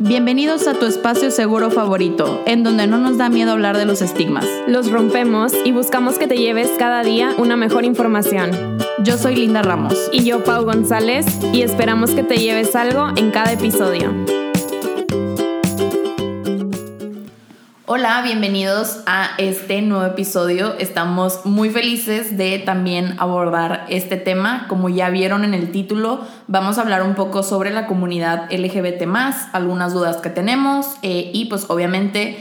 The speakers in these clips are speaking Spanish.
Bienvenidos a tu espacio seguro favorito, en donde no nos da miedo hablar de los estigmas. Los rompemos y buscamos que te lleves cada día una mejor información. Yo soy Linda Ramos. Y yo, Pau González, y esperamos que te lleves algo en cada episodio. Hola, bienvenidos a este nuevo episodio. Estamos muy felices de también abordar este tema. Como ya vieron en el título, vamos a hablar un poco sobre la comunidad LGBT, algunas dudas que tenemos eh, y pues obviamente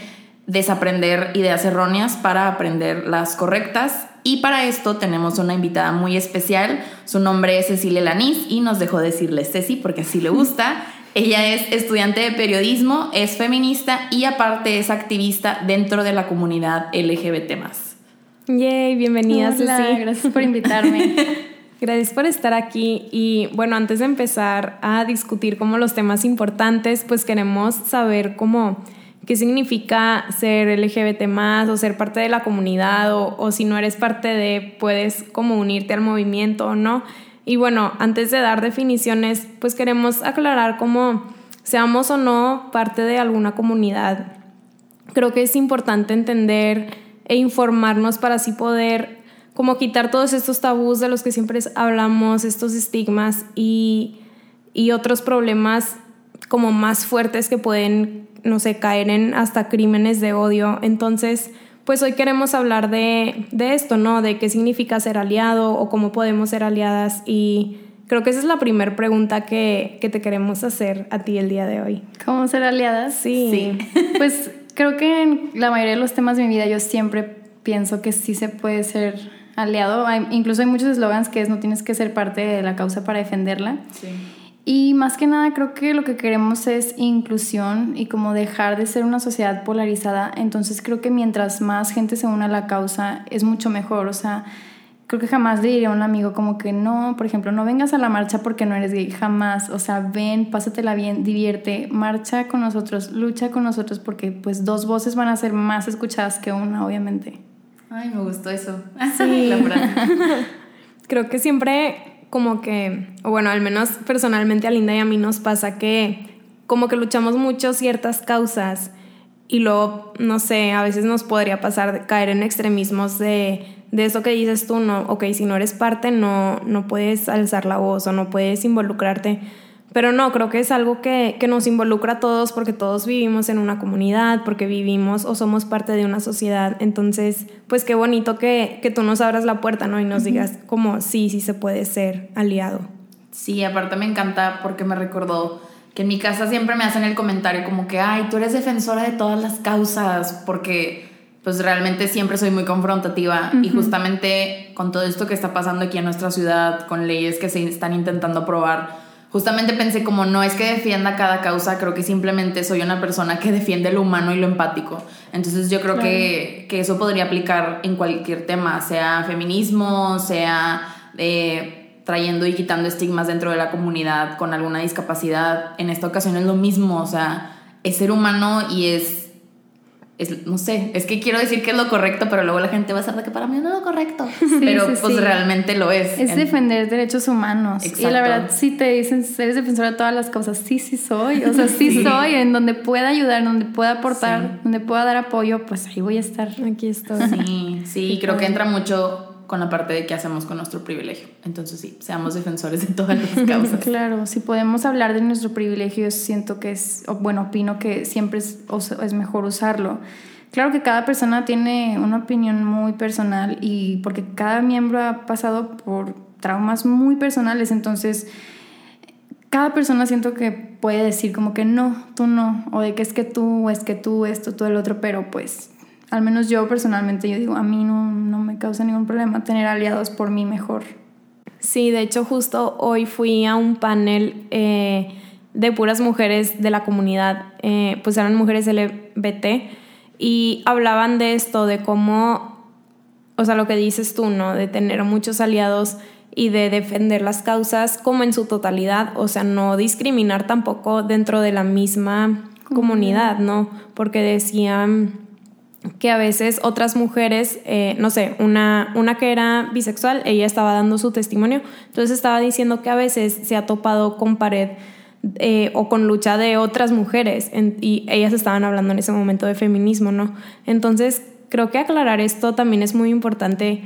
desaprender ideas erróneas para aprender las correctas. Y para esto tenemos una invitada muy especial. Su nombre es Cecilia Lanís y nos dejó decirle Ceci porque así le gusta. Ella es estudiante de periodismo, es feminista y aparte es activista dentro de la comunidad LGBT. Yay, bienvenida, Hola, Gracias por invitarme. Gracias por estar aquí y bueno, antes de empezar a discutir como los temas importantes, pues queremos saber cómo qué significa ser LGBT más o ser parte de la comunidad o, o si no eres parte de, puedes como unirte al movimiento o no. Y bueno, antes de dar definiciones, pues queremos aclarar cómo seamos o no parte de alguna comunidad. Creo que es importante entender e informarnos para así poder como quitar todos estos tabús de los que siempre hablamos, estos estigmas y, otros problemas como más fuertes que pueden, no sé, caer en hasta crímenes de odio. Entonces, pues hoy queremos hablar de, esto, ¿no? De qué significa ser aliado o cómo podemos ser aliadas y creo que esa es la primera pregunta que, te queremos hacer a ti el día de hoy. ¿Cómo ser aliadas? Sí. Pues creo que en la mayoría de los temas de mi vida yo siempre pienso que sí se puede ser aliado. incluso hay muchos eslogans que es no tienes que ser parte de la causa para defenderla. Sí. Y más que nada creo que lo que queremos es inclusión y como dejar de ser una sociedad polarizada. Entonces creo que mientras más gente se una a la causa es mucho mejor. O sea, creo que jamás le diría a un amigo como que no, por ejemplo, no vengas a la marcha porque no eres gay, jamás. O sea, ven, pásatela bien, divierte, marcha con nosotros, lucha con nosotros porque pues dos voces van a ser más escuchadas que una, obviamente. Ay, me gustó eso. Sí, la creo que siempre como que, o bueno, al menos personalmente a Linda y a mí nos pasa que como que luchamos mucho ciertas causas y luego, no sé, a veces nos podría pasar caer en extremismos de, de eso que dices tú, no, ok, si no eres parte no, no puedes alzar la voz o no puedes involucrarte pero no, creo que es algo que, nos involucra a todos porque todos vivimos en una comunidad, porque vivimos o somos parte de una sociedad. Entonces, pues qué bonito que, tú nos abras la puerta, ¿no? Y nos digas como sí, sí se puede ser aliado. Sí, aparte me encanta porque me recordó que en mi casa siempre me hacen el comentario como que, ay, tú eres defensora de todas las causas, porque pues realmente siempre soy muy confrontativa y justamente con todo esto que está pasando aquí en nuestra ciudad, con leyes que se están intentando aprobar, justamente pensé como no es que defienda cada causa, creo que simplemente soy una persona que defiende lo humano y lo empático. Entonces yo creo que, que, eso podría aplicar en cualquier tema, sea feminismo, sea eh, trayendo y quitando estigmas dentro de la comunidad con alguna discapacidad. En esta ocasión es lo mismo, o sea, es ser humano y es no sé, es que quiero decir que es lo correcto, pero luego la gente va a saber que para mí no es lo correcto. pero pues realmente lo es. Es defender derechos humanos. Y la verdad, si te dicen, eres defensora de todas las cosas, sí, sí soy. O sea, sí, soy. En donde pueda ayudar, en donde pueda aportar, donde pueda dar apoyo, pues ahí voy a estar. Aquí estoy. Sí, sí, creo que entra mucho con la parte de qué hacemos con nuestro privilegio. Entonces sí, seamos defensores de todas las causas. claro, si podemos hablar de nuestro privilegio, siento que es, bueno, opino que siempre es, es mejor usarlo. Claro que cada persona tiene una opinión muy personal y porque cada miembro ha pasado por traumas muy personales, entonces cada persona siento que puede decir como que no, tú no, o de que es que tú, es que tú, esto, tú el otro, pero pues al menos yo personalmente, yo digo, a mí no, no me causa ningún problema tener aliados por mí mejor. Sí, de hecho justo hoy fui a un panel eh, de puras mujeres de la comunidad, eh, pues eran mujeres LGBT y hablaban de esto, de cómo, o sea, lo que dices tú, ¿no? De tener muchos aliados y de defender las causas como en su totalidad, o sea, no discriminar tampoco dentro de la misma comunidad, ¿no? Porque decían que a veces otras mujeres, eh, no sé, una, una que era bisexual, ella estaba dando su testimonio, entonces estaba diciendo que a veces se ha topado con pared eh, o con lucha de otras mujeres y ellas estaban hablando en ese momento de feminismo, ¿no? Entonces creo que aclarar esto también es muy importante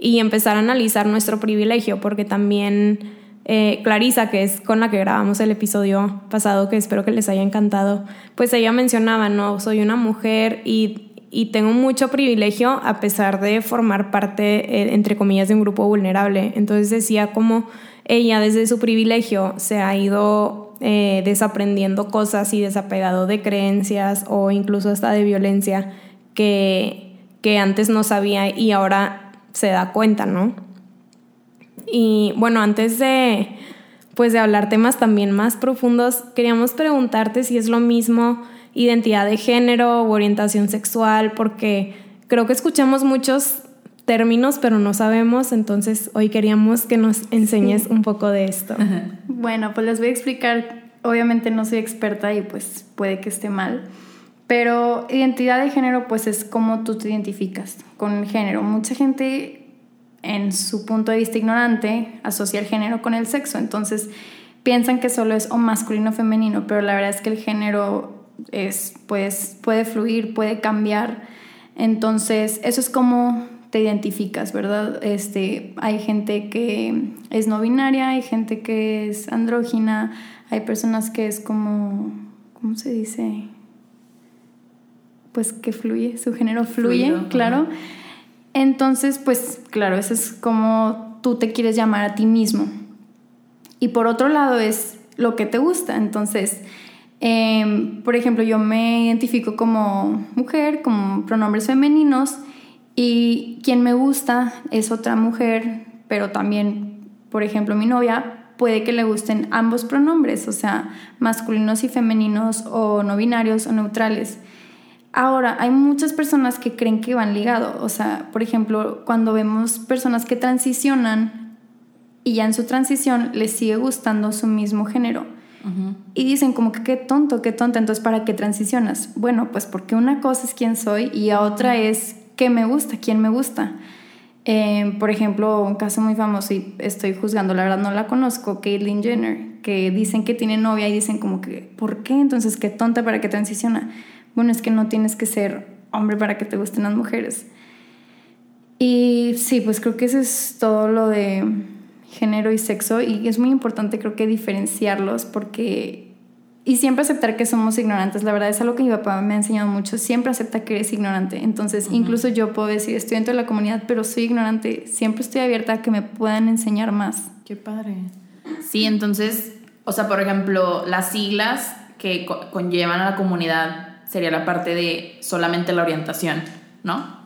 y empezar a analizar nuestro privilegio porque también eh, Clarisa, que es con la que grabamos el episodio pasado, que espero que les haya encantado, pues ella mencionaba, no, soy una mujer y, tengo mucho privilegio a pesar de formar parte, eh, entre comillas, de un grupo vulnerable. Entonces decía como ella desde su privilegio se ha ido eh, desaprendiendo cosas y desapegado de creencias o incluso hasta de violencia que, que antes no sabía y ahora se da cuenta, ¿no? Y bueno, antes de, pues de hablar temas también más profundos, queríamos preguntarte si es lo mismo identidad de género o orientación sexual, porque creo que escuchamos muchos términos, pero no sabemos, entonces hoy queríamos que nos enseñes un poco de esto. Bueno, pues les voy a explicar, obviamente no soy experta y pues puede que esté mal, pero identidad de género pues es como tú te identificas con el género. Mucha gente en su punto de vista ignorante, asocia el género con el sexo. Entonces piensan que solo es o masculino o femenino, pero la verdad es que el género es, pues, puede fluir, puede cambiar. Entonces, eso es como te identificas, ¿verdad? Este, hay gente que es no binaria, hay gente que es andrógina, hay personas que es como, ¿cómo se dice? Pues que fluye, su género fluye, claro. Entonces, pues claro, eso es como tú te quieres llamar a ti mismo. Y por otro lado es lo que te gusta. Entonces, em, por ejemplo, yo me identifico como mujer, como pronombres femeninos, y quien me gusta es otra mujer, pero también, por ejemplo, mi novia puede que le gusten ambos pronombres, o sea, masculinos y femeninos, o no binarios o neutrales. Ahora, hay muchas personas que creen que van ligados. O sea, por ejemplo, cuando vemos personas que transicionan y ya en su transición les sigue gustando su mismo género. Y dicen como que qué tonto, qué tonta, entonces ¿para qué transicionas? Bueno, pues porque una cosa es quién soy y otra es qué me gusta, quién me gusta. Eh, por ejemplo, un caso muy famoso y estoy juzgando, la verdad no la conozco, Caitlyn Jenner, que dicen que tiene novia y dicen como que, ¿por qué? Entonces, qué tonta para qué transiciona bueno, es que no tienes que ser hombre para que te gusten las mujeres. Y sí, pues creo que eso es todo lo de género y sexo y es muy importante creo que diferenciarlos porque y siempre aceptar que somos ignorantes, la verdad es algo que mi papá me ha enseñado mucho, siempre acepta que eres ignorante. Entonces, incluso yo puedo decir, estoy dentro de la comunidad, pero soy ignorante, siempre estoy abierta a que me puedan enseñar más. Qué padre. Sí, entonces, o sea, por ejemplo, las siglas que conllevan a la comunidad sería la parte de solamente la orientación, ¿no?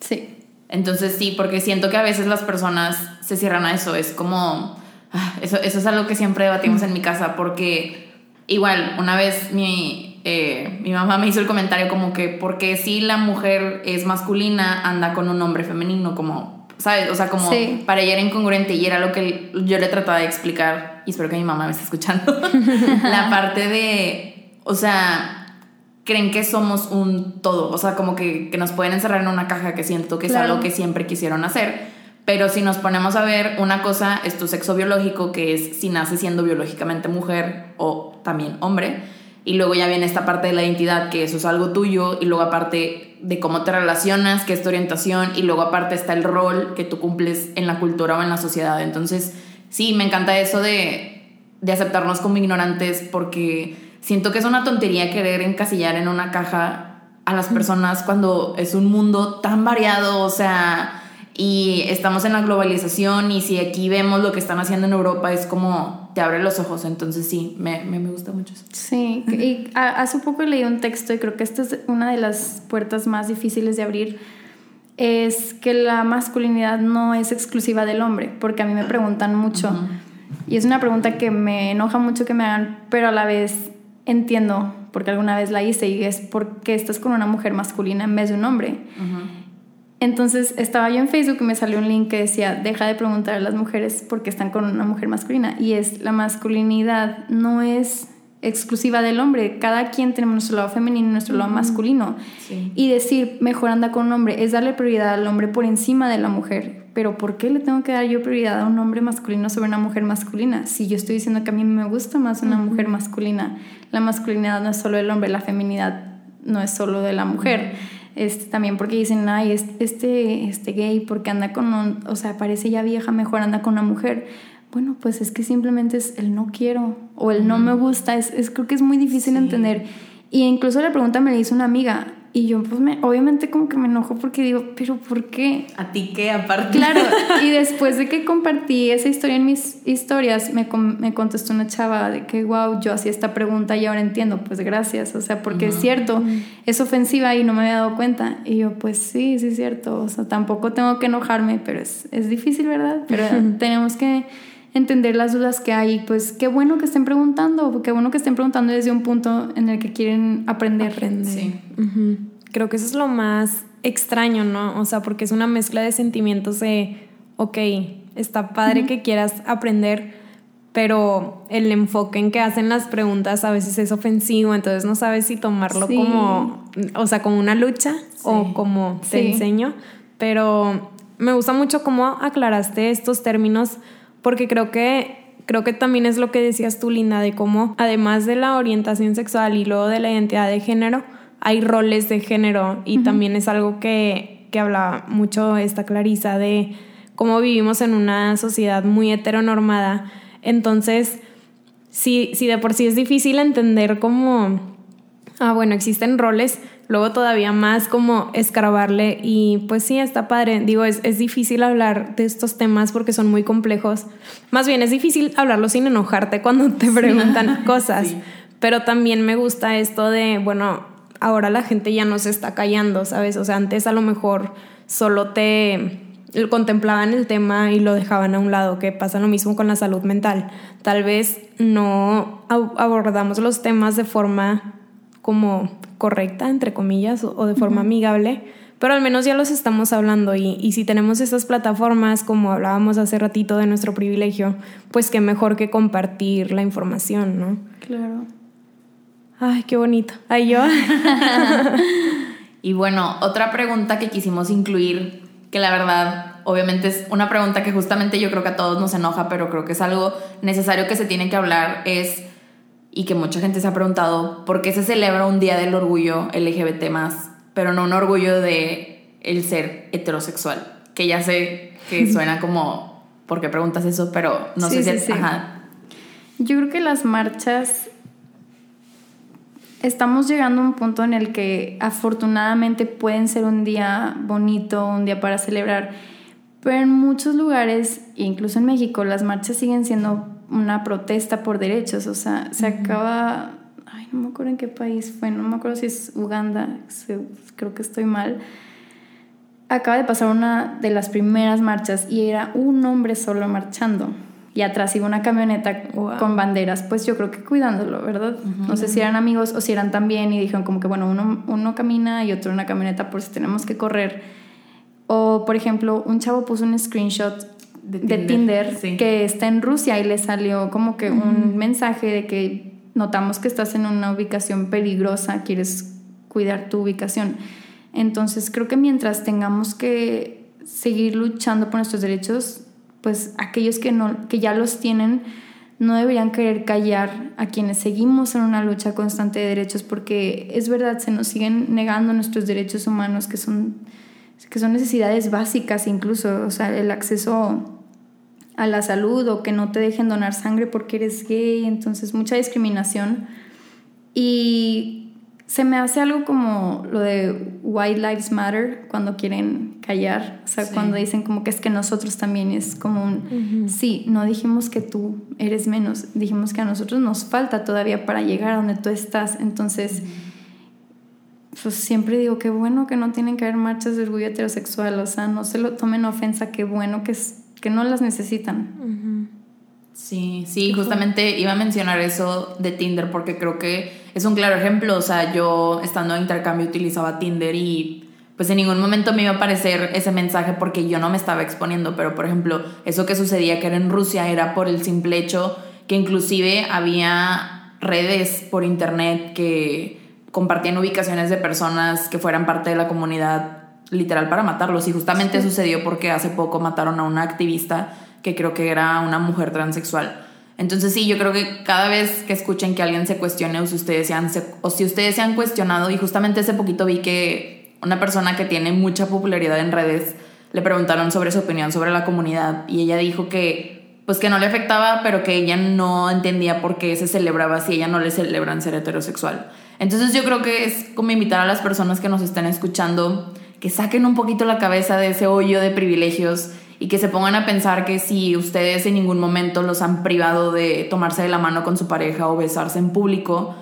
Sí. Entonces sí, porque siento que a veces las personas se cierran a eso, es como, ah, eso, eso es algo que siempre debatimos en mi casa, porque igual, una vez mi, eh, mi mamá me hizo el comentario como que, porque si la mujer es masculina, anda con un hombre femenino, como, ¿sabes? O sea, como para ella era incongruente y era lo que yo le trataba de explicar, y espero que mi mamá me esté escuchando, la parte de, o sea, creen que somos un todo, o sea, como que, nos pueden encerrar en una caja que siento que es algo que siempre quisieron hacer. Pero si nos ponemos a ver, una cosa es tu sexo biológico, que es si naces siendo biológicamente mujer o también hombre. Y luego ya viene esta parte de la identidad, que eso es algo tuyo. Y luego aparte de cómo te relacionas, que es tu orientación. Y luego aparte está el rol que tú cumples en la cultura o en la sociedad. Entonces, sí, me encanta eso de, de aceptarnos como ignorantes porque siento que es una tontería querer encasillar en una caja a las personas cuando es un mundo tan variado, o sea, y estamos en la globalización y si aquí vemos lo que están haciendo en Europa es como te abre los ojos, entonces sí, me, me, gusta mucho eso. Sí, y hace poco leí un texto y creo que esta es una de las puertas más difíciles de abrir, es que la masculinidad no es exclusiva del hombre, porque a mí me preguntan mucho. Y es una pregunta que me enoja mucho que me hagan, pero a la vez entiendo, porque alguna vez la hice, y es porque estás con una mujer masculina en vez de un hombre. Entonces estaba yo en Facebook y me salió un link que decía, deja de preguntar a las mujeres por qué están con una mujer masculina. Y es, la masculinidad no es exclusiva del hombre. Cada quien tenemos nuestro lado femenino y nuestro lado masculino. Y decir, mejor anda con un hombre, es darle prioridad al hombre por encima de la mujer. Pero ¿por qué le tengo que dar yo prioridad a un hombre masculino sobre una mujer masculina? Si yo estoy diciendo que a mí me gusta más una mujer masculina. La masculinidad no es solo del hombre, la feminidad no es solo de la mujer. Este, también porque dicen, ay, este, este gay, porque anda con un, o sea, parece ya vieja, mejor anda con una mujer bueno, pues es que simplemente es el no quiero o el no me gusta, es, es creo que es muy difícil entender. Y incluso la pregunta me la hizo una amiga y yo pues me, obviamente como que me enojo porque digo, pero ¿por qué? ¿A ti qué aparte? Claro, y después de que compartí esa historia en mis historias, me, me contestó una chava de que, wow, yo hacía esta pregunta y ahora entiendo, pues gracias, o sea, porque es cierto, es ofensiva y no me había dado cuenta. Y yo, pues sí, sí es cierto, o sea, tampoco tengo que enojarme, pero es, es difícil, ¿verdad? Pero tenemos que entender las dudas que hay. Pues qué bueno que estén preguntando, qué bueno que estén preguntando desde un punto en el que quieren aprender. Sí. Creo que eso es lo más extraño, ¿no? O sea, porque es una mezcla de sentimientos de, ok, está padre que quieras aprender, pero el enfoque en que hacen las preguntas a veces es ofensivo, entonces no sabes si tomarlo como, o sea, como una lucha o como te enseño, pero me gusta mucho cómo aclaraste estos términos porque creo que creo que también es lo que decías tú, Linda, de cómo además de la orientación sexual y luego de la identidad de género, hay roles de género y también es algo que, que habla mucho esta Clarisa de cómo vivimos en una sociedad muy heteronormada. Entonces, si, si de por sí es difícil entender cómo, ah, bueno, existen roles, luego todavía más como escarbarle y pues sí, está padre. Digo, es, es, difícil hablar de estos temas porque son muy complejos. Más bien es difícil hablarlo sin enojarte cuando te preguntan cosas. Pero también me gusta esto de, bueno, ahora la gente ya no se está callando, ¿sabes? O sea, antes a lo mejor solo te contemplaban el tema y lo dejaban a un lado, que pasa lo mismo con la salud mental. Tal vez no abordamos los temas de forma como correcta, entre comillas, o, de forma amigable, pero al menos ya los estamos hablando y, y, si tenemos esas plataformas, como hablábamos hace ratito de nuestro privilegio, pues qué mejor que compartir la información, ¿no? Claro. Ay, qué bonito. Ay, yo. y bueno, otra pregunta que quisimos incluir, que la verdad, obviamente es una pregunta que justamente yo creo que a todos nos enoja, pero creo que es algo necesario que se tiene que hablar, es y que mucha gente se ha preguntado por qué se celebra un día del orgullo LGBT más, pero no un orgullo de el ser heterosexual, que ya sé que suena como ¿por qué preguntas eso? Pero no sé si es, Yo creo que las marchas estamos llegando a un punto en el que afortunadamente pueden ser un día bonito, un día para celebrar, pero en muchos lugares, incluso en México, las marchas siguen siendo una protesta por derechos, o sea, se acaba, ay, no me acuerdo en qué país fue, no me acuerdo si es Uganda, creo que estoy mal. Acaba de pasar una de las primeras marchas y era un hombre solo marchando y atrás iba una camioneta con banderas, pues yo creo que cuidándolo, ¿verdad? No sé si eran amigos o si eran también y dijeron como que, bueno, uno, uno camina y otro una camioneta por si tenemos que correr. O, por ejemplo, un chavo puso un screenshot de Tinder, que está en Rusia y le salió como que un mensaje de que notamos que estás en una ubicación peligrosa, quieres cuidar tu ubicación. Entonces creo que mientras tengamos que seguir luchando por nuestros derechos, pues aquellos que, no, que ya los tienen no deberían querer callar a quienes seguimos en una lucha constante de derechos porque es verdad, se nos siguen negando nuestros derechos humanos que son, que son necesidades básicas incluso, o sea, el acceso a la salud o que no te dejen donar sangre porque eres gay, entonces mucha discriminación. Y se me hace algo como lo de White Lives Matter cuando quieren callar, o sea, cuando dicen como que es que nosotros también es como un, sí, no dijimos que tú eres menos, dijimos que a nosotros nos falta todavía para llegar a donde tú estás, entonces... Pues siempre digo, qué bueno que no tienen que haber marchas de orgullo heterosexual, o sea, no se lo tomen ofensa, qué bueno que es que no las necesitan. Sí, sí, justamente iba a mencionar eso de Tinder porque creo que es un claro ejemplo. O sea, yo estando en intercambio utilizaba Tinder y pues en ningún momento me iba a aparecer ese mensaje porque yo no me estaba exponiendo. Pero por ejemplo, eso que sucedía que era en Rusia era por el simple hecho que inclusive había redes por internet que compartían ubicaciones de personas que fueran parte de la comunidad literal para matarlos. Y justamente sucedió porque hace poco mataron a una activista que creo que era una mujer transexual. Entonces sí, yo creo que cada vez que escuchen que alguien se cuestione o si ustedes se han, o si ustedes se han cuestionado, y justamente hace poquito vi que una persona que tiene mucha popularidad en redes le preguntaron sobre su opinión sobre la comunidad y ella dijo que pues que no le afectaba, pero que ella no entendía por qué se celebraba si ella no le celebran ser heterosexual. Entonces yo creo que es como invitar a las personas que nos estén escuchando que saquen un poquito la cabeza de ese hoyo de privilegios y que se pongan a pensar que si ustedes en ningún momento los han privado de tomarse de la mano con su pareja o besarse en público,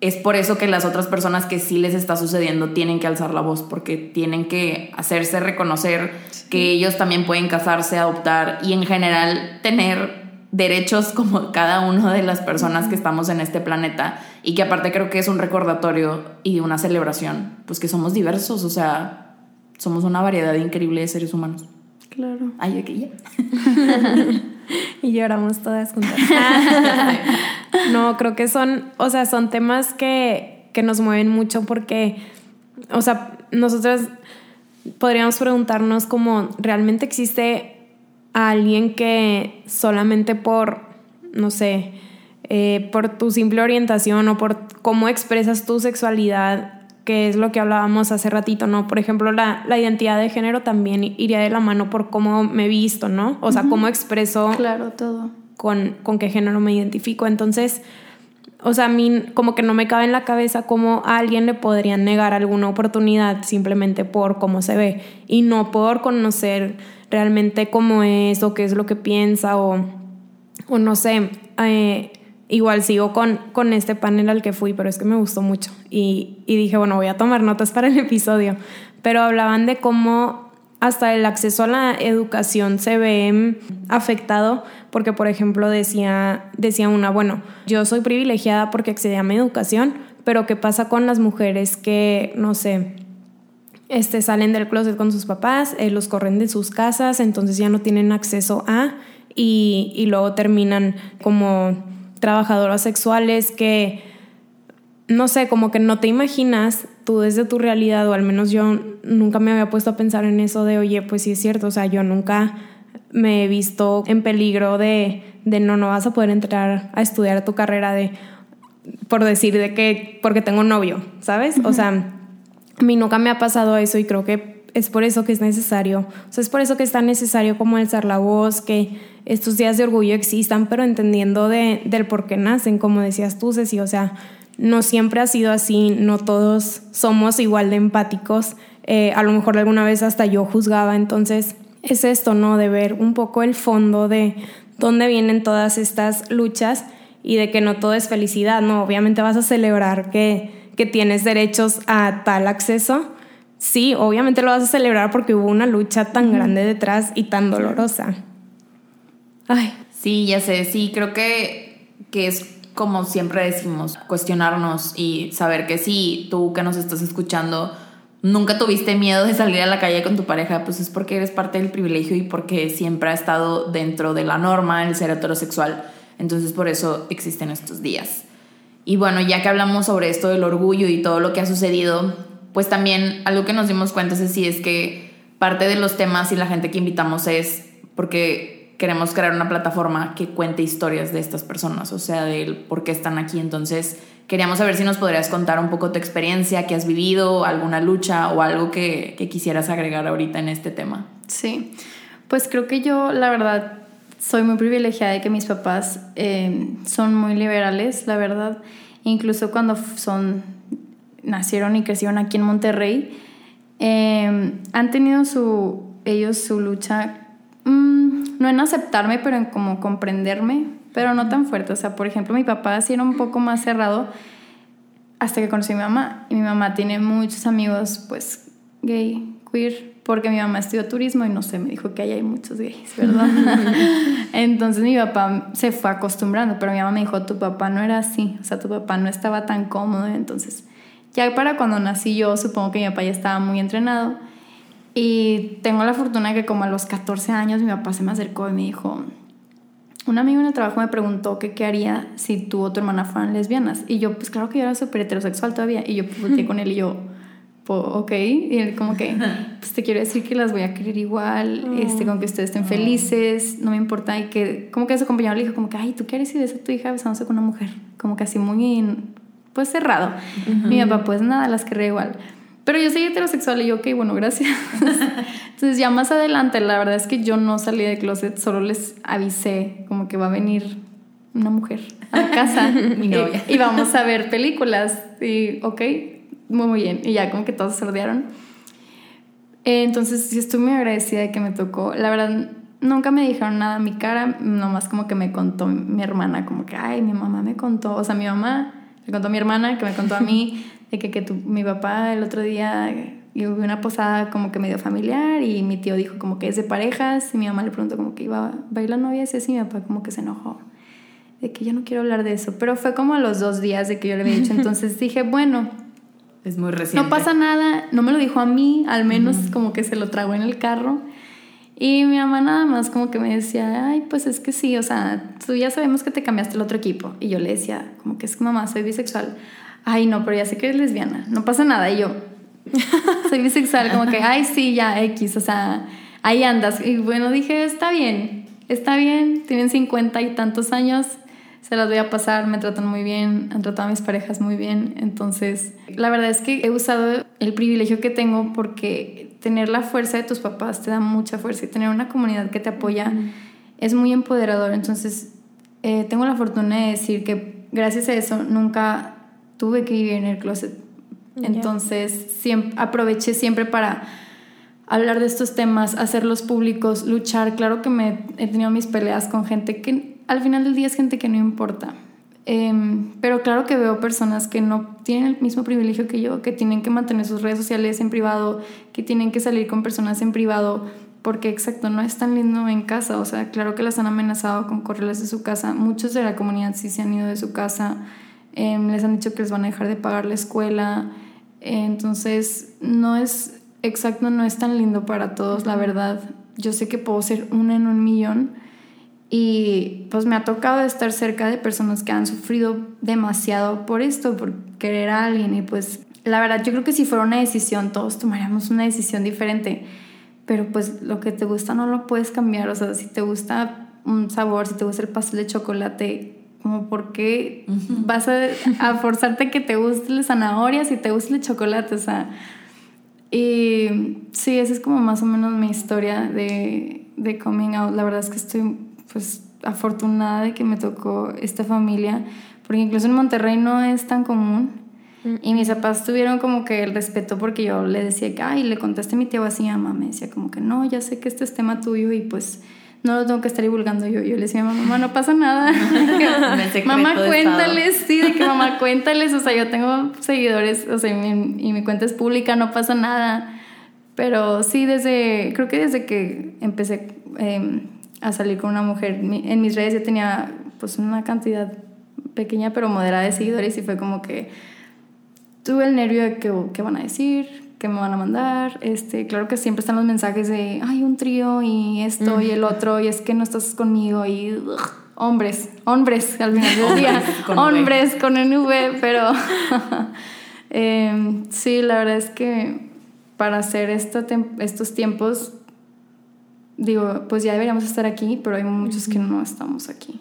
es por eso que las otras personas que sí les está sucediendo tienen que alzar la voz, porque tienen que hacerse reconocer que ellos también pueden casarse, adoptar y en general tener derechos como cada una de las personas que estamos en este planeta y que aparte creo que es un recordatorio y una celebración, pues que somos diversos, o sea, somos una variedad increíble de seres humanos. Claro. Ay, aquí ya. y lloramos todas juntas. no, creo que son, o sea, son temas que, que nos mueven mucho porque, o sea, nosotros podríamos preguntarnos cómo realmente existe alguien que solamente por, no sé, eh, por tu simple orientación o por cómo expresas tu sexualidad que es lo que hablábamos hace ratito, ¿no? Por ejemplo, la, la, identidad de género también iría de la mano por cómo me he visto, ¿no? O sea, cómo expreso... Claro, todo. Con, con qué género me identifico. Entonces, o sea, a mí como que no me cabe en la cabeza cómo a alguien le podrían negar alguna oportunidad simplemente por cómo se ve y no por conocer realmente cómo es o qué es lo que piensa o, o no sé. Eh, igual sigo con, con este panel al que fui, pero es que me gustó mucho. Y, y dije, bueno, voy a tomar notas para el episodio. Pero hablaban de cómo hasta el acceso a la educación se ve afectado porque, por ejemplo, decía, decía una, bueno, yo soy privilegiada porque accedí a mi educación, pero ¿qué pasa con las mujeres que, no sé, este, salen del closet con sus papás, eh, los corren de sus casas, entonces ya no tienen acceso a, y, y luego terminan como trabajadoras sexuales que, no sé, como que no te imaginas tú desde tu realidad, o al menos yo nunca me había puesto a pensar en eso de, oye, pues sí es cierto, o sea, yo nunca me he visto en peligro de, de no, no vas a poder entrar a estudiar tu carrera de, por decir de que, porque tengo un novio, ¿sabes? O sea, a mí nunca me ha pasado eso y creo que es por eso que es necesario, o es por eso que es tan necesario como alzar la voz, que estos días de orgullo existan, pero entendiendo de, del por qué nacen, como decías tú, Ceci, o sea, no siempre ha sido así, no todos somos igual de empáticos, eh, a lo mejor alguna vez hasta yo juzgaba, entonces es esto, ¿no? De ver un poco el fondo de dónde vienen todas estas luchas y de que no todo es felicidad, ¿no? Obviamente vas a celebrar que, que tienes derechos a tal acceso, sí, obviamente lo vas a celebrar porque hubo una lucha tan grande detrás y tan dolorosa. Ay. Sí, ya sé, sí, creo que, que es como siempre decimos, cuestionarnos y saber que sí, tú que nos estás escuchando, nunca tuviste miedo de salir a la calle con tu pareja, pues es porque eres parte del privilegio y porque siempre ha estado dentro de la norma el ser heterosexual. Entonces por eso existen estos días. Y bueno, ya que hablamos sobre esto del orgullo y todo lo que ha sucedido, pues también algo que nos dimos cuenta es, es que parte de los temas y la gente que invitamos es porque queremos crear una plataforma que cuente historias de estas personas, o sea, del por qué están aquí. Entonces, queríamos saber si nos podrías contar un poco tu experiencia, qué has vivido, alguna lucha o algo que, quisieras agregar ahorita en este tema. Sí, pues creo que yo, la verdad, soy muy privilegiada de que mis papás eh, son muy liberales, la verdad. Incluso cuando son nacieron y crecieron aquí en Monterrey, em, han tenido su, ellos su lucha, mm, no en aceptarme, pero en como comprenderme, pero no tan fuerte. O sea, por ejemplo, mi papá era un poco más cerrado hasta que conocí a mi mamá. Y mi mamá tiene muchos amigos, pues, gay, queer, porque mi mamá estudió turismo y no sé, me dijo que ahí hay muchos gays, ¿verdad? Entonces mi papá se fue acostumbrando, pero mi mamá me dijo, tu papá no era así, o sea, tu papá no estaba tan cómodo, entonces ya para cuando nací yo, supongo que mi papá ya estaba muy entrenado. Y tengo la fortuna que como a los 14 años mi papá se me acercó y me dijo, un amigo en el trabajo me preguntó que qué haría si tú o tu hermana fueran lesbianas. Y yo, pues claro que yo era súper heterosexual todavía. Y yo volteé con él y yo, ok. Y él como que, pues te quiero decir que las voy a querer igual, este, con que ustedes estén felices, no me importa. Y que como que su compañero le dijo como que, ay, ¿tú quieres ir a tu hija besándose con una mujer? Como que así muy, pues cerrado. Mi papá, pues nada, las querré igual. Pero yo soy heterosexual y yo, ok, bueno, gracias. Entonces ya más adelante, la verdad es que yo no salí de closet, solo les avisé como que va a venir una mujer a casa Mi novia. Y, vamos a ver películas. Y, ok, muy, muy bien. Y ya como que todos se rodearon. Entonces sí estoy muy agradecida de que me tocó. La verdad, nunca me dijeron nada a mi cara, nomás como que me contó mi hermana, como que, ay, mi mamá me contó, o sea, mi mamá le contó a mi hermana, que me contó a mí, de que, que tu, mi papá el otro día hubo una posada como que medio familiar y mi tío dijo como que es de parejas y mi mamá le preguntó como que iba a bailar novia y así mi papá como que se enojó de que yo no quiero hablar de eso pero fue como a los dos días de que yo le había dicho entonces dije bueno es muy reciente. No pasa nada no me lo dijo a mí al menos como que se lo tragó en el carro. Y mi mamá nada más como que me decía ay pues es que sí o sea tú ya sabemos que te cambiaste el otro equipo y yo le decía como que es que mamá soy bisexual ay, no, pero ya sé que eres lesbiana, no pasa nada. Y yo, soy bisexual, como que, ay, sí, ya, X, o sea, ahí andas. Y bueno, dije, está bien, está bien, tienen cincuenta y tantos años, se las voy a pasar, me tratan muy bien, han tratado a mis parejas muy bien. Entonces, la verdad es que he usado el privilegio que tengo porque tener la fuerza de tus papás te da mucha fuerza y tener una comunidad que te apoya es muy empoderador. Entonces, eh, tengo la fortuna de decir que gracias a eso nunca tuve que vivir en el closet. Entonces, siempre, aproveché siempre para hablar de estos temas, hacerlos públicos, luchar. Claro que me he tenido mis peleas con gente que al final del día es gente que no importa. Em, pero claro que veo personas que no tienen el mismo privilegio que yo, que tienen que mantener sus redes sociales en privado, que tienen que salir con personas en privado, porque exacto, no es tan lindo en casa. O sea, claro que las han amenazado con correrles de su casa. Muchos de la comunidad sí se han ido de su casa. Em, les han dicho que les van a dejar de pagar la escuela. entonces, no es exacto, no es tan lindo para todos, la verdad. Yo sé que puedo ser una en un millón y pues me ha tocado estar cerca de personas que han sufrido demasiado por esto, por querer a alguien y pues la verdad yo creo que si fuera una decisión todos tomaríamos una decisión diferente, pero pues lo que te gusta no lo puedes cambiar, o sea, si te gusta un sabor, si te gusta el pastel de chocolate, como por qué vas a, forzarte que te guste la zanahoria si te gusta el chocolate, o sea. Y sí, esa es como más o menos mi historia de, de coming out. La verdad es que estoy pues afortunada de que me tocó esta familia, porque incluso en Monterrey no es tan común. Y mis papás tuvieron como que el respeto porque yo le decía que, ay, le contaste a mi tío así mamá, me decía como que no, ya sé que este es tema tuyo y pues no lo tengo que estar divulgando yo. Yo le decía a mamá, no pasa nada. mamá, cuéntales, sí, de que mamá, cuéntales. O sea, yo tengo seguidores, o sea, y mi, cuenta es pública, no pasa nada. Pero sí, desde, creo que desde que empecé em, a salir con una mujer, en mis redes ya tenía pues una cantidad pequeña pero moderada de seguidores y fue como que tuve el nervio de que, qué van a decir, que me van a mandar. Este, claro que siempre están los mensajes de, ay, un trío y esto y el otro, y es que no estás conmigo, y hombres, hombres al final del día, hombres con NV, pero em, sí, la verdad es que para hacer estos tiempos, digo, pues ya deberíamos estar aquí, pero hay muchos que no estamos aquí.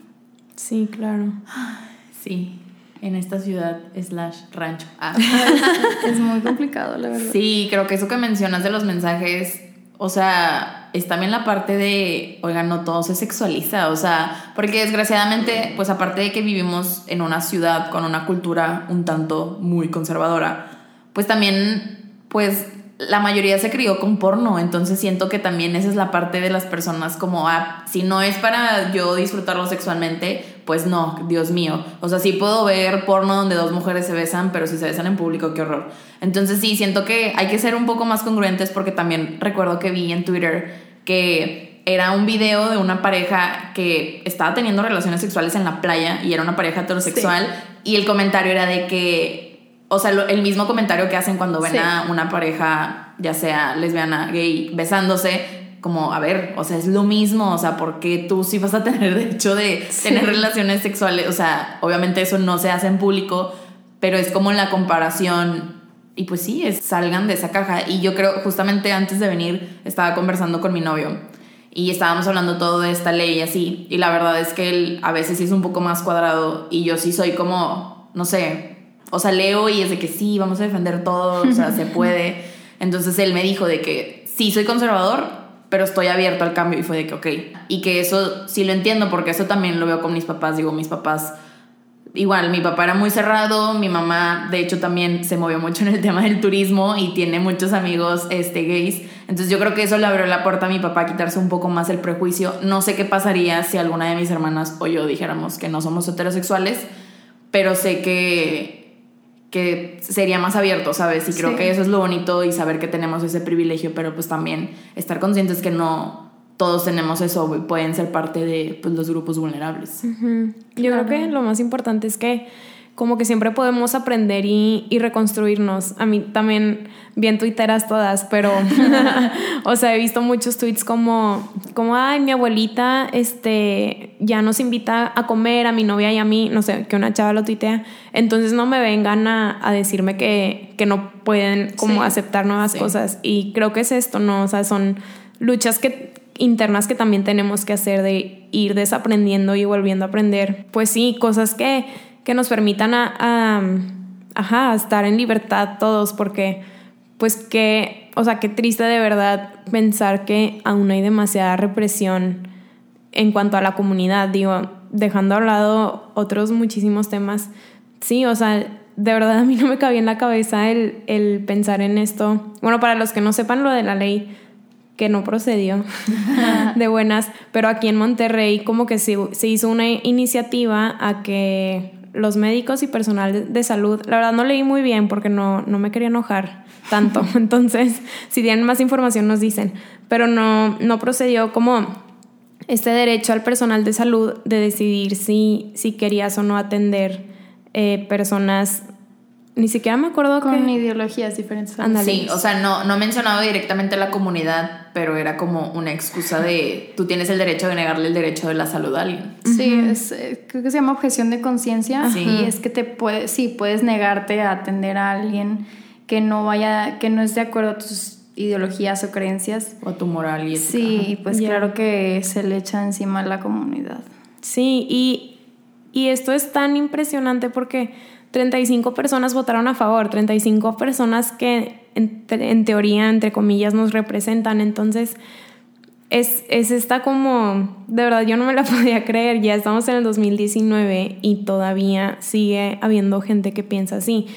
Sí, claro. Sí, en esta ciudad slash rancho. Ah. es muy complicado, la verdad. Sí, creo que eso que mencionas de los mensajes, o sea, es también la parte de, oigan, no todo se sexualiza, o sea, porque desgraciadamente, pues aparte de que vivimos en una ciudad con una cultura un tanto muy conservadora, pues también, pues la mayoría se crió con porno, entonces siento que también esa es la parte de las personas como, ah, si no es para yo disfrutarlo sexualmente, pues no, Dios mío. O sea, sí puedo ver porno donde dos mujeres se besan, pero si se besan en público, qué horror. Entonces sí, siento que hay que ser un poco más congruentes porque también recuerdo que vi en Twitter que era un video de una pareja que estaba teniendo relaciones sexuales en la playa y era una pareja heterosexual y el comentario era de que o sea, el mismo comentario que hacen cuando ven a una pareja, ya sea lesbiana, gay, besándose, como, a ver, o sea, es lo mismo, o sea, porque tú sí vas a tener derecho de tener relaciones sexuales? O sea, obviamente eso no se hace en público, pero es como la comparación. Y pues sí, es, salgan de esa caja. Y yo creo, justamente antes de venir, estaba conversando con mi novio y estábamos hablando todo de esta ley y así. Y la verdad es que él a veces sí es un poco más cuadrado y yo sí soy como, no sé, o sea, leo y es de que sí, vamos a defender todo, o sea, se puede. Entonces él me dijo de que sí soy conservador, pero estoy abierto al cambio y fue de que ok. Y que eso sí lo entiendo porque eso también lo veo con mis papás. Digo, mis papás igual, mi papá era muy cerrado, mi mamá de hecho también se movió mucho en el tema del turismo y tiene muchos amigos este, gays. Entonces yo creo que eso le abrió la puerta a mi papá a quitarse un poco más el prejuicio. No sé qué pasaría si alguna de mis hermanas o yo dijéramos que no somos heterosexuales, pero sé que que sería más abierto, ¿sabes? Y creo que eso es lo bonito y saber que tenemos ese privilegio, pero pues también estar conscientes que no, todos tenemos eso y pueden ser parte de pues, los grupos vulnerables. Yo creo que lo más importante es que como que siempre podemos aprender y, y reconstruirnos. A mí también, bien tuiteras todas, pero, o sea, he visto muchos tweets como, como, ay, mi abuelita, este, ya nos invita a comer a mi novia y a mí, no sé, que una chava lo tuitea. Entonces no me vengan a, a decirme que, que, no pueden como aceptar nuevas cosas. Y creo que es esto, ¿no? O sea, son luchas que, internas que también tenemos que hacer de ir desaprendiendo y volviendo a aprender. Pues sí, cosas que, que nos permitan a, a, estar en libertad todos, porque pues que, o sea, qué triste de verdad pensar que aún hay demasiada represión en cuanto a la comunidad, digo, dejando a lado otros muchísimos temas. Sí, o sea, de verdad a mí no me cabía en la cabeza el, el pensar en esto. Bueno, para los que no sepan lo de la ley, que no procedió de buenas, pero aquí en Monterrey como que se, se, hizo una iniciativa a que los médicos y personal de salud, la verdad no leí muy bien porque no, no me quería enojar tanto, entonces si tienen más información nos dicen, pero no, no procedió como este derecho al personal de salud de decidir si, si querías o no atender eh, personas ni siquiera me acuerdo con ideologías diferentes. Sí, o sea, no, no mencionado directamente la comunidad, pero era como una excusa de tú tienes el derecho de negarle el derecho de la salud a alguien. Sí, es, eh, creo que se llama objeción de conciencia y es que te puedes, sí, puedes negarte a atender a alguien que no vaya, que no es de acuerdo a tus ideologías o creencias. O a tu moral y ética. Sí, pues claro que se le echa encima a la comunidad. Sí, y, y esto es tan impresionante porque 35 personas votaron a favor, 35 personas que en, teoría, entre comillas, nos representan. Entonces, es, es esta como, de verdad yo no me la podía creer, ya estamos en el 2019 y todavía sigue habiendo gente que piensa así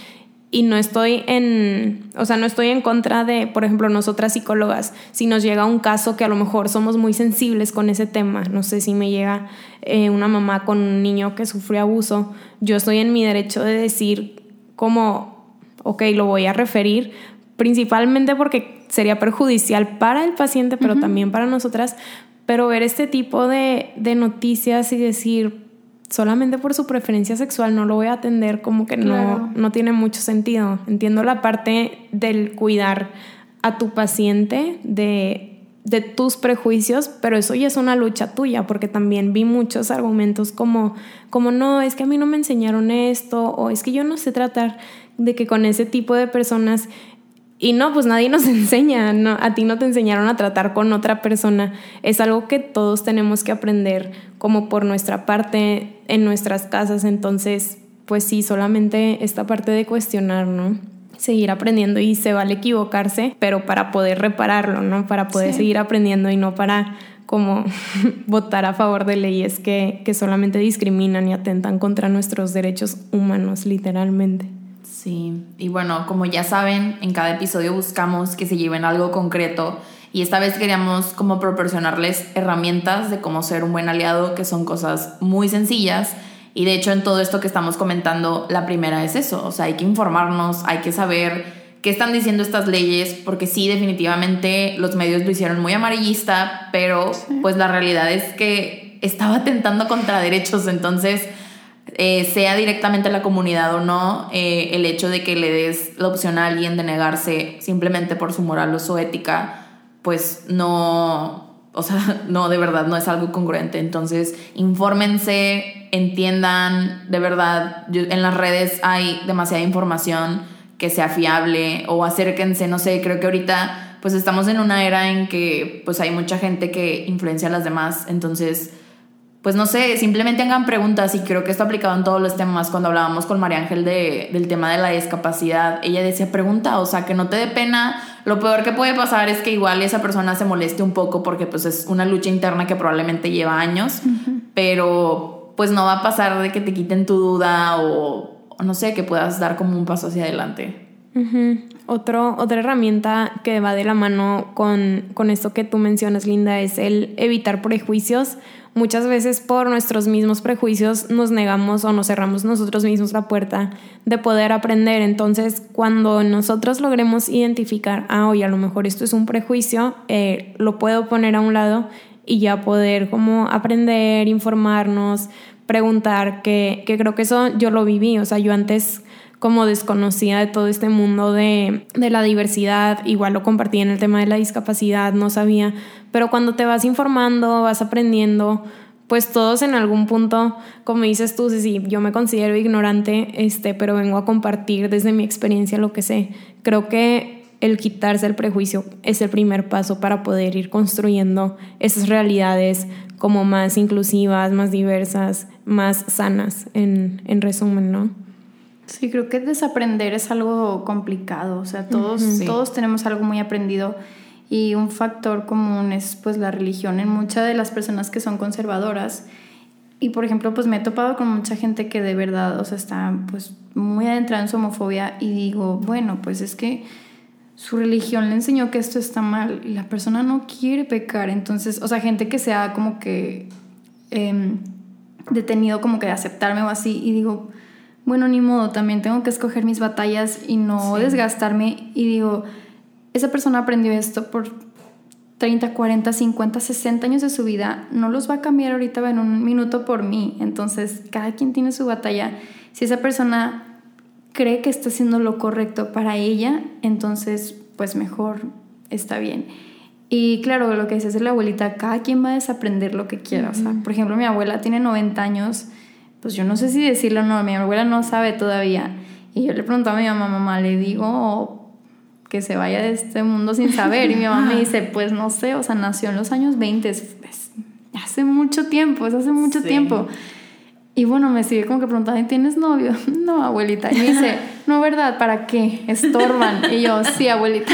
y no estoy en, o sea, no estoy en contra de, por ejemplo, nosotras psicólogas, si nos llega un caso que a lo mejor somos muy sensibles con ese tema, no sé si me llega eh, una mamá con un niño que sufrió abuso, yo estoy en mi derecho de decir como, ok, lo voy a referir, principalmente porque sería perjudicial para el paciente, pero también para nosotras, pero ver este tipo de, de noticias y decir, solamente por su preferencia sexual no lo voy a atender, como que no, no tiene mucho sentido. Entiendo la parte del cuidar a tu paciente, de, de tus prejuicios, pero eso ya es una lucha tuya, porque también vi muchos argumentos como, como no, es que a mí no me enseñaron esto, o es que yo no sé tratar de que con ese tipo de personas y no, pues nadie nos enseña, no, a ti no te enseñaron a tratar con otra persona. Es algo que todos tenemos que aprender como por nuestra parte en nuestras casas. Entonces, pues sí, solamente esta parte de cuestionar, ¿no? Seguir aprendiendo y se vale equivocarse, pero para poder repararlo, ¿no? Para poder seguir aprendiendo y no para como votar a favor de leyes que, que solamente discriminan y atentan contra nuestros derechos humanos, literalmente. Sí, y bueno, como ya saben, en cada episodio buscamos que se lleven algo concreto y esta vez queríamos como proporcionarles herramientas de cómo ser un buen aliado, que son cosas muy sencillas. Y de hecho en todo esto que estamos comentando, la primera es eso, o sea, hay que informarnos, hay que saber qué están diciendo estas leyes, porque sí, definitivamente los medios lo hicieron muy amarillista, pero pues la realidad es que estaba atentando contra derechos, entonces eh, sea directamente la comunidad o no, eh, el hecho de que le des la opción a alguien de negarse simplemente por su moral o su ética, pues no, o sea, no, de verdad, no es algo congruente. Entonces, infórmense, entiendan, de verdad, en las redes hay demasiada información que sea fiable o acérquense, no sé, creo que ahorita pues estamos en una era en que pues hay mucha gente que influencia a las demás, entonces pues no sé, simplemente hagan preguntas y creo que esto aplicado en todos los temas. Cuando hablábamos con María Ángel de, del tema de la discapacidad, ella decía, pregunta, o sea, que no te dé pena. Lo peor que puede pasar es que igual esa persona se moleste un poco porque pues es una lucha interna que probablemente lleva años, pero pues no va a pasar de que te quiten tu duda o, no sé, que puedas dar como un paso hacia adelante. Otro, otra herramienta que va de la mano con, con esto que tú mencionas, Linda, es el evitar prejuicios muchas veces por nuestros mismos prejuicios nos negamos o nos cerramos nosotros mismos la puerta de poder aprender. Entonces, cuando nosotros logremos identificar, ah, oye, a lo mejor esto es un prejuicio, eh, lo puedo poner a un lado y ya poder como aprender, informarnos, preguntar, que, que creo que eso yo lo viví, o sea, yo antes como desconocida de todo este mundo de, de, la diversidad, igual lo compartí en el tema de la discapacidad, no sabía, pero cuando te vas informando, vas aprendiendo, pues todos en algún punto, como dices tú, sí, yo me considero ignorante, este, pero vengo a compartir desde mi experiencia lo que sé. Creo que el quitarse el prejuicio es el primer paso para poder ir construyendo esas realidades como más inclusivas, más diversas, más sanas, en, en resumen, ¿no? Sí, creo que desaprender es algo complicado, o sea, todos, todos tenemos algo muy aprendido y un factor común es pues la religión en muchas de las personas que son conservadoras. Y por ejemplo, pues me he topado con mucha gente que de verdad, o sea, está pues muy adentrada en su homofobia y digo, bueno, pues es que su religión le enseñó que esto está mal y la persona no quiere pecar. Entonces, o sea, gente que se ha como que em, detenido como que de aceptarme o así y digo, bueno, ni modo, también tengo que escoger mis batallas y no desgastarme. Y digo, esa persona aprendió esto por 30, 40, 50, 60 años de su vida, no los va a cambiar ahorita en un minuto por mí. Entonces, cada quien tiene su batalla. Si esa persona cree que está haciendo lo correcto para ella, entonces, pues mejor está bien. Y claro, lo que dices es la abuelita, cada quien va a desaprender lo que quiera. O sea, por ejemplo, mi abuela tiene 90 años pues yo no sé si decirlo o no, mi abuela no sabe todavía. Y yo le pregunto a mi mamá, mamá, le digo que se vaya de este mundo sin saber. Y mi mamá me dice, pues no sé, o sea, nació en los años 20, es, hace mucho tiempo, es hace mucho tiempo. Y bueno, me sigue como que preguntando, ¿tienes novio? No, abuelita. Y me dice, no, ¿verdad? ¿Para qué? Estorban. Y yo, sí, abuelita.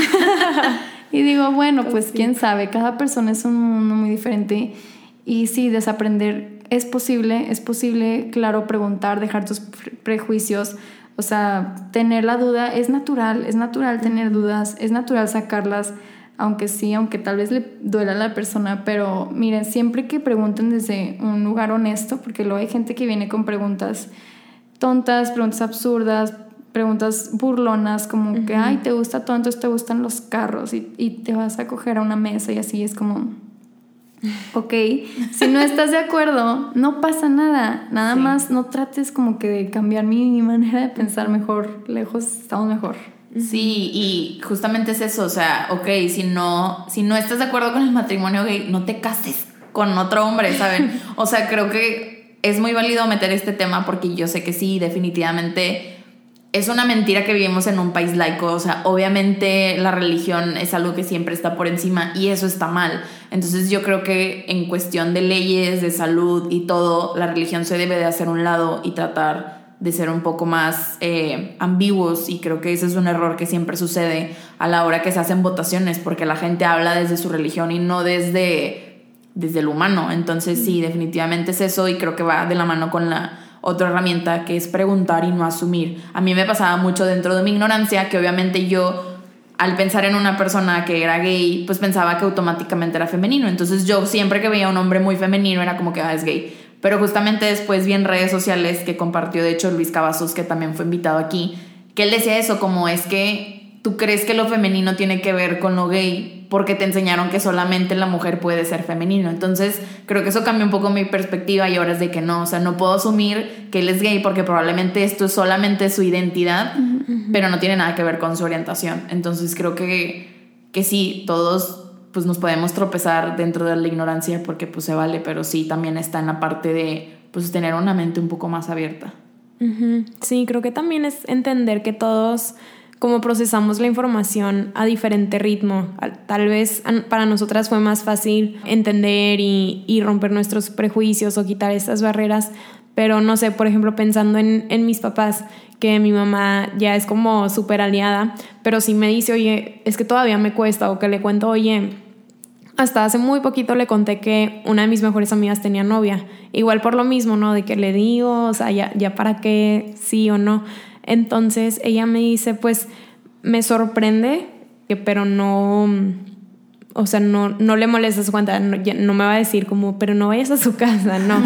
Y digo, bueno, pues, pues quién sabe, cada persona es un mundo muy diferente. Y sí, desaprender es posible, es posible, claro, preguntar, dejar tus prejuicios, o sea, tener la duda es natural, es natural tener dudas, es natural sacarlas, aunque sí, aunque tal vez le duela a la persona, pero miren, siempre que pregunten desde un lugar honesto, porque luego hay gente que viene con preguntas tontas, preguntas absurdas, preguntas burlonas, como que, ay, te gusta todo, entonces te gustan los carros y, y te vas a coger a una mesa y así es como Ok, si no estás de acuerdo, no pasa nada. Nada más no trates como que de cambiar mi, manera de pensar mejor. Lejos estamos mejor. Sí, y justamente es eso, o sea, ok, si no, si no estás de acuerdo con el matrimonio gay, no te cases con otro hombre, ¿saben? O sea, creo que es muy válido meter este tema porque yo sé que sí, definitivamente es una mentira que vivimos en un país laico, o sea, obviamente la religión es algo que siempre está por encima y eso está mal. Entonces yo creo que en cuestión de leyes, de salud y todo, la religión se debe de hacer un lado y tratar de ser un poco más eh, ambiguos y creo que ese es un error que siempre sucede a la hora que se hacen votaciones porque la gente habla desde su religión y no desde, desde el humano. Entonces sí, definitivamente es eso y creo que va de la mano con la otra herramienta que es preguntar y no asumir. A mí me pasaba mucho dentro de mi ignorancia que obviamente yo al pensar en una persona que era gay, pues pensaba que automáticamente era femenino. Entonces yo siempre que veía un hombre muy femenino era como que ah, es gay. Pero justamente después vi en redes sociales que compartió de hecho Luis Cavazos, que también fue invitado aquí, que él decía eso, como es que tú crees que lo femenino tiene que ver con lo gay, porque te enseñaron que solamente la mujer puede ser femenino. Entonces, creo que eso cambió un poco mi perspectiva y ahora es de que no, o sea, no puedo asumir que él es gay porque probablemente esto es solamente su identidad, pero no tiene nada que ver con su orientación. Entonces, creo que, que sí, todos pues nos podemos tropezar dentro de la ignorancia porque pues se vale, pero sí también está en la parte de pues tener una mente un poco más abierta. Sí, creo que también es entender que todos como procesamos la información a diferente ritmo. Tal vez para nosotras fue más fácil entender y, y romper nuestros prejuicios o quitar estas barreras, pero no sé, por ejemplo, pensando en, en mis papás, que mi mamá ya es como súper aliada, pero si me dice, oye, es que todavía me cuesta, o que le cuento, oye, hasta hace muy poquito le conté que una de mis mejores amigas tenía novia. Igual por lo mismo, ¿no? De que le digo, o sea, ya, ya para qué, sí o no. Entonces ella me dice, pues me sorprende, que, pero no, o sea, no, no le molesta su cuenta, no, me va a decir como, pero no vayas a su casa, no.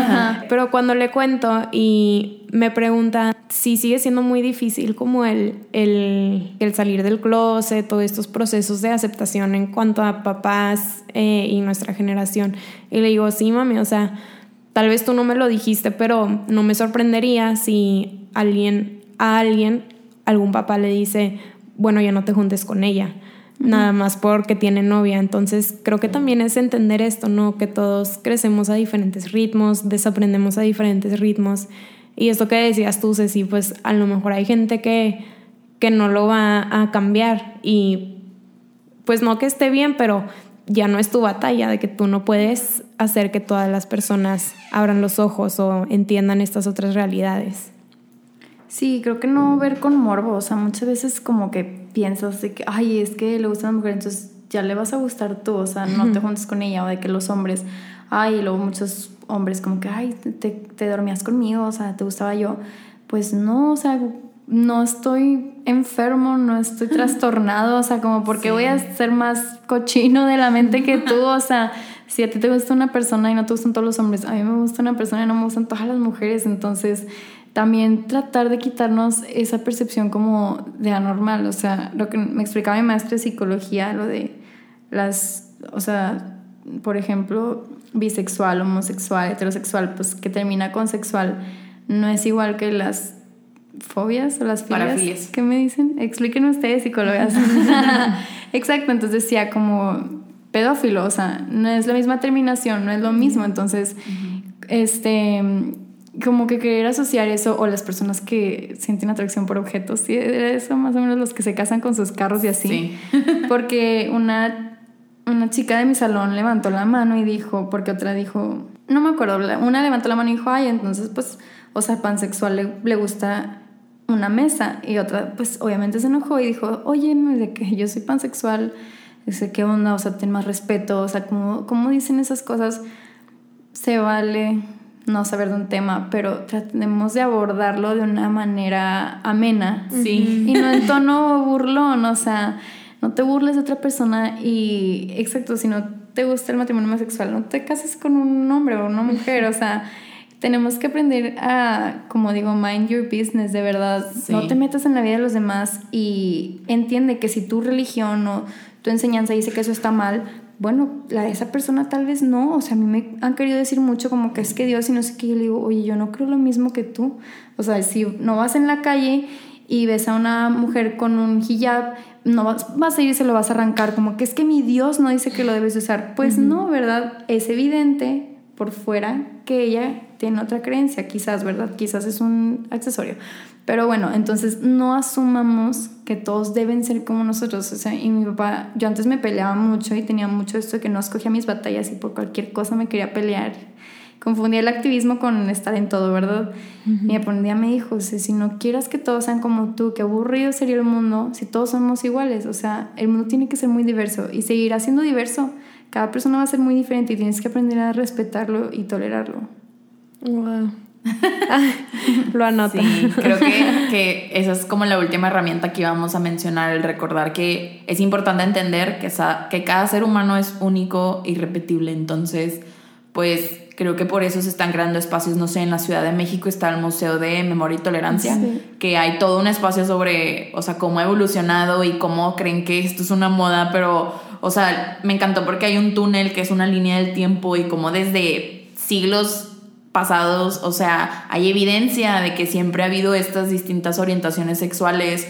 Pero cuando le cuento y me pregunta si sigue siendo muy difícil como el, el, el, salir del closet, todos estos procesos de aceptación en cuanto a papás eh, y nuestra generación. Y le digo, sí, mami, o sea, tal vez tú no me lo dijiste, pero no me sorprendería si alguien, a alguien, algún papá le dice, bueno, ya no te juntes con ella nada más porque tiene novia. Entonces creo que también es entender esto, ¿no? Que todos crecemos a diferentes ritmos, desaprendemos a diferentes ritmos. Y esto que decías tú, Ceci, pues a lo mejor hay gente que, que no lo va a cambiar y pues no que esté bien, pero ya no es tu batalla, de que tú no puedes hacer que todas las personas abran los ojos o entiendan estas otras realidades. Sí, creo que no ver con morbo, o sea, muchas veces como que piensas de que, ay, es que le gusta a la mujer, entonces ya le vas a gustar tú, o sea, no te juntes con ella, o de que los hombres, ay, y luego muchos hombres como que, ay, te, te dormías conmigo, o sea, te gustaba yo, pues no, o sea, no estoy enfermo, no estoy trastornado, o sea, como porque voy a ser más cochino de la mente que tú, o sea, si a ti te gusta una persona y no te gustan todos los hombres, a mí me gusta una persona y no me gustan todas las mujeres, entonces también tratar de quitarnos esa percepción como de anormal, o sea, lo que me explicaba mi maestra de psicología, lo de las, o sea, por ejemplo, bisexual, homosexual, heterosexual, pues que termina con sexual, no es igual que las fobias o las filias. ¿Qué me dicen? Explíquenme ustedes, psicólogas. Exacto, entonces decía como pedófilo, o sea, no es la misma terminación, no es lo mismo, entonces, este como que querer asociar eso o las personas que sienten atracción por objetos, sí, era eso más o menos los que se casan con sus carros y así. Porque una, una chica de mi salón levantó la mano y dijo, porque otra dijo, no me acuerdo, una levantó la mano y dijo, ay, entonces pues, o sea, pansexual le, le gusta una mesa y otra pues obviamente se enojó y dijo, oye, de que yo soy pansexual, dice, ¿qué onda? O sea, ten más respeto, o sea, como, como dicen esas cosas, se vale no saber de un tema, pero tratemos de abordarlo de una manera amena. Sí. Y no en tono burlón, o sea, no te burles de otra persona y, exacto, si no te gusta el matrimonio homosexual, no te cases con un hombre o una mujer, o sea, tenemos que aprender a, como digo, mind your business, de verdad. No te metas en la vida de los demás y entiende que si tu religión o tu enseñanza dice que eso está mal, bueno, la de esa persona tal vez no, o sea, a mí me han querido decir mucho como que es que Dios y no sé qué, yo le digo, oye, yo no creo lo mismo que tú, o sea, si no vas en la calle y ves a una mujer con un hijab, no vas, a ir y se lo vas a arrancar, como que es que mi Dios no dice que lo debes usar, pues no, ¿verdad? Es evidente por fuera que ella tiene otra creencia, quizás, ¿verdad? Quizás es un accesorio. Pero bueno, entonces no asumamos que todos deben ser como nosotros. O sea, y mi papá, yo antes me peleaba mucho y tenía mucho esto de que no escogía mis batallas y por cualquier cosa me quería pelear. Confundía el activismo con estar en todo, ¿verdad? Y me ponía, me dijo, si no quieras que todos sean como tú, qué aburrido sería el mundo si todos somos iguales. O sea, el mundo tiene que ser muy diverso y seguirá siendo diverso. Cada persona va a ser muy diferente y tienes que aprender a respetarlo y tolerarlo. Wow. Lo anoto. Sí, creo que, que, esa es como la última herramienta que íbamos a mencionar, el recordar que es importante entender que, que cada ser humano es único y repetible. Entonces, pues creo que por eso se están creando espacios, no sé, en la Ciudad de México está el Museo de Memoria y Tolerancia, que hay todo un espacio sobre, o sea, cómo ha evolucionado y cómo creen que esto es una moda, pero, o sea, me encantó porque hay un túnel que es una línea del tiempo y como desde siglos pasados, o sea, hay evidencia de que siempre ha habido estas distintas orientaciones sexuales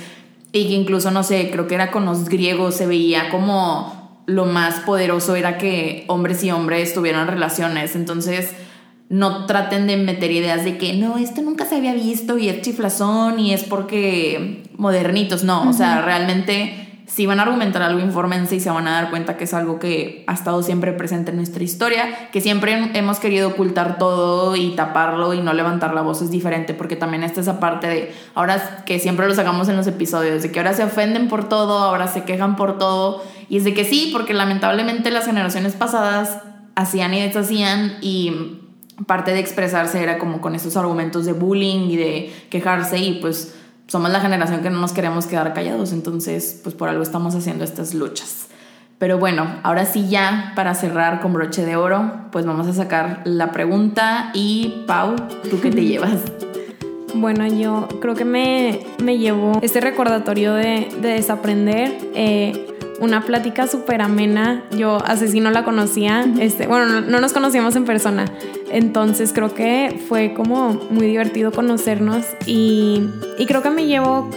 y que incluso, no sé, creo que era con los griegos, se veía como lo más poderoso era que hombres y hombres tuvieran relaciones. Entonces, no traten de meter ideas de que no, esto nunca se había visto y es chiflazón y es porque modernitos. No, o sea, realmente si van a argumentar algo, infórmense y se van a dar cuenta que es algo que ha estado siempre presente en nuestra historia, que siempre hemos querido ocultar todo y taparlo y no levantar la voz es diferente, porque también está esa parte de ahora que siempre lo sacamos en los episodios, de que ahora se ofenden por todo, ahora se quejan por todo, y es de que sí, porque lamentablemente las generaciones pasadas hacían y deshacían y parte de expresarse era como con esos argumentos de bullying y de quejarse y pues somos la generación que no nos queremos quedar callados, entonces pues por algo estamos haciendo estas luchas. Pero bueno, ahora sí ya para cerrar con broche de oro, pues vamos a sacar la pregunta y Pau, ¿tú qué te llevas? Bueno, yo creo que me, me llevó este recordatorio de, de desaprender. Eh, una plática súper amena. Yo así no la conocía. Este, bueno, no, nos conocíamos en persona. Entonces creo que fue como muy divertido conocernos y, y creo que me llevo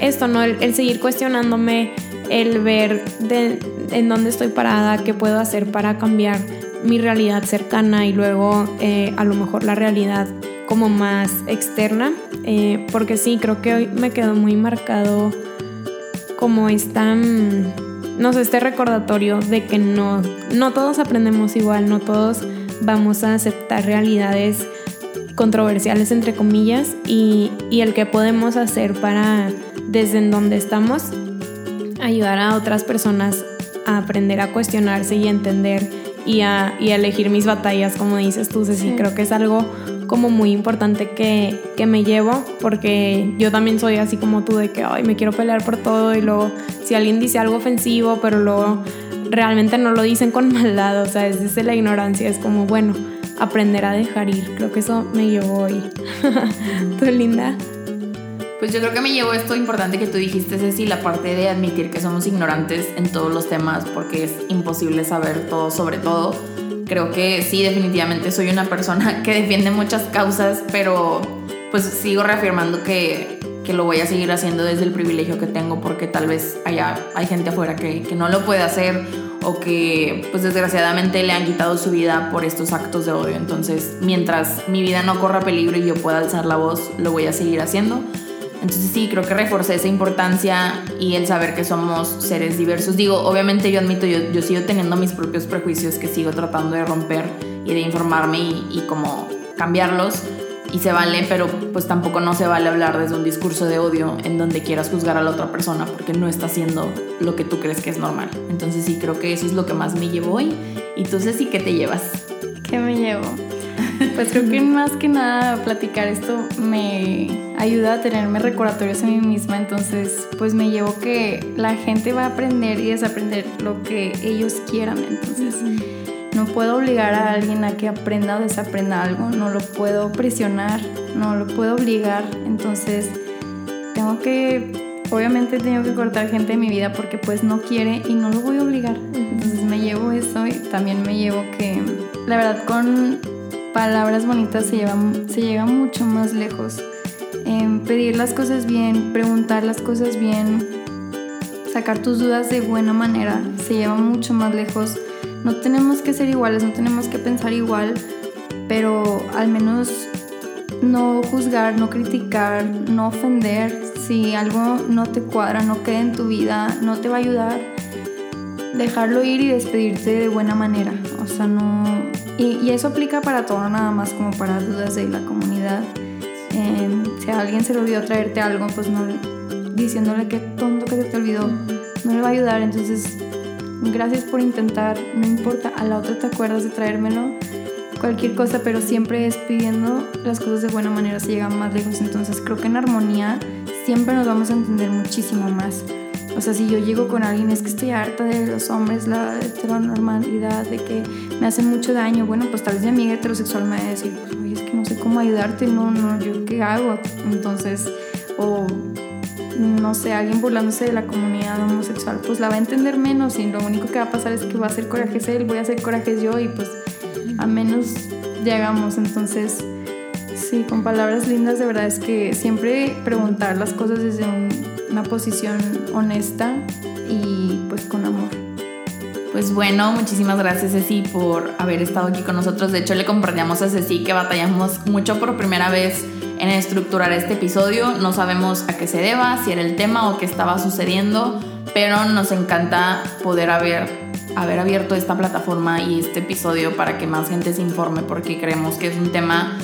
esto, ¿no? El, seguir cuestionándome, el ver de, en dónde estoy parada, qué puedo hacer para cambiar mi realidad cercana y luego eh, a lo mejor la realidad como más externa. Eh, porque sí, creo que hoy me quedó muy marcado como esta no sé, este recordatorio de que no, no todos aprendemos igual, no todos vamos a aceptar realidades controversiales entre comillas y, el que podemos hacer para desde en donde estamos ayudar a otras personas a aprender a cuestionarse y entender y a, y elegir mis batallas como dices tú Ceci. Creo que es algo como muy importante que, que, me llevo, porque yo también soy así como tú, de que, ay, me quiero pelear por todo y luego si alguien dice algo ofensivo, pero luego realmente no lo dicen con maldad, o sea, es desde la ignorancia, es como, bueno, aprender a dejar ir, creo que eso me llevó hoy. ¿Tú, linda? Pues yo creo que me llevó esto importante que tú dijiste, Ceci, la parte de admitir que somos ignorantes en todos los temas, porque es imposible saber todo sobre todo creo que sí, definitivamente soy una persona que defiende muchas causas, pero pues sigo reafirmando que, que lo voy a seguir haciendo desde el privilegio que tengo, porque tal vez allá hay gente afuera que, que no lo puede hacer o que pues desgraciadamente le han quitado su vida por estos actos de odio. Entonces, mientras mi vida no corra peligro y yo pueda alzar la voz, lo voy a seguir haciendo. Entonces sí, creo que reforcé esa importancia y el saber que somos seres diversos. Digo, obviamente yo admito, yo, yo sigo teniendo mis propios prejuicios que sigo tratando de romper y de informarme y, y como cambiarlos y se vale, pero pues tampoco no se vale hablar desde un discurso de odio en donde quieras juzgar a la otra persona porque no está haciendo lo que tú crees que es normal. Entonces sí, creo que eso es lo que más me llevo hoy. ¿Y tú, Ceci, qué te llevas? ¿Qué me llevo? Pues creo que más que nada platicar esto me ayuda a tenerme recordatorios a mí misma, entonces pues me llevo que la gente va a aprender y desaprender lo que ellos quieran, entonces no puedo obligar a alguien a que aprenda o desaprenda algo, no lo puedo presionar, no lo puedo obligar, entonces tengo que, obviamente tengo que cortar gente de mi vida porque pues no quiere y no lo voy a obligar, entonces me llevo eso y también me llevo que la verdad con palabras bonitas se, se llega mucho más lejos. pedir las cosas bien, preguntar las cosas bien, sacar tus dudas de buena manera, se lleva mucho más lejos. No tenemos que ser iguales, no tenemos que pensar igual, pero al menos no juzgar, no criticar, no ofender. Si algo no te cuadra, no queda en tu vida, no te va a ayudar, dejarlo ir y despedirte de buena manera. O sea, no, y, eso aplica para todo, nada más como para dudas de la comunidad. si a alguien se le olvidó traerte algo, pues no diciéndole que tonto que se te olvidó, no le va a ayudar. Entonces, gracias por intentar, no importa, a la otra te acuerdas de traérmelo, cualquier cosa, pero siempre es pidiendo las cosas de buena manera, se llega más lejos. Entonces, creo que en armonía siempre nos vamos a entender muchísimo más. O sea, si yo llego con alguien, es que estoy harta de los hombres, la heteronormalidad, de que me hacen mucho daño. Bueno, pues tal vez mi amiga heterosexual me va a decir, pues, oye, es que no sé cómo ayudarte, no, no, yo qué hago. Entonces, o no sé, alguien burlándose de la comunidad homosexual, pues la va a entender menos y lo único que va a pasar es que va a hacer corajes él, voy a hacer corajes yo y pues a menos llegamos. Entonces, sí, con palabras lindas, de verdad es que siempre preguntar las cosas desde un una posición honesta y pues bueno, muchísimas gracias Ceci por haber estado aquí con nosotros. De hecho, le compartíamos a Ceci que batallamos mucho por primera vez en estructurar este episodio. No sabemos a qué se deba, si era el tema o qué estaba sucediendo, pero nos encanta poder haber, haber abierto esta plataforma y este episodio para que más gente se informe porque creemos que es un tema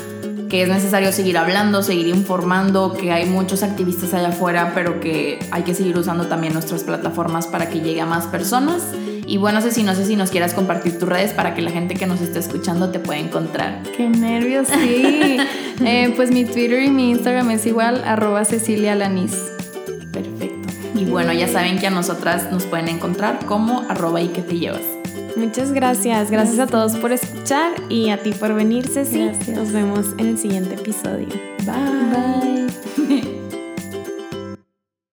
que es necesario seguir hablando, seguir informando, que hay muchos activistas allá afuera, pero que hay que seguir usando también nuestras plataformas para que llegue a más personas. Y bueno, sé si no sé si nos quieras compartir tus redes para que la gente que nos esté escuchando te pueda encontrar. Qué nervios, sí. Eh, pues mi Twitter y mi Instagram es igual, arroba Cecilia Lanis. Perfecto. Y bueno, ya saben que a nosotras nos pueden encontrar como arroba y que te llevas. Muchas gracias. Gracias a todos por escuchar y a ti por venir, Ceci. Nos vemos en el siguiente episodio. Bye. Bye.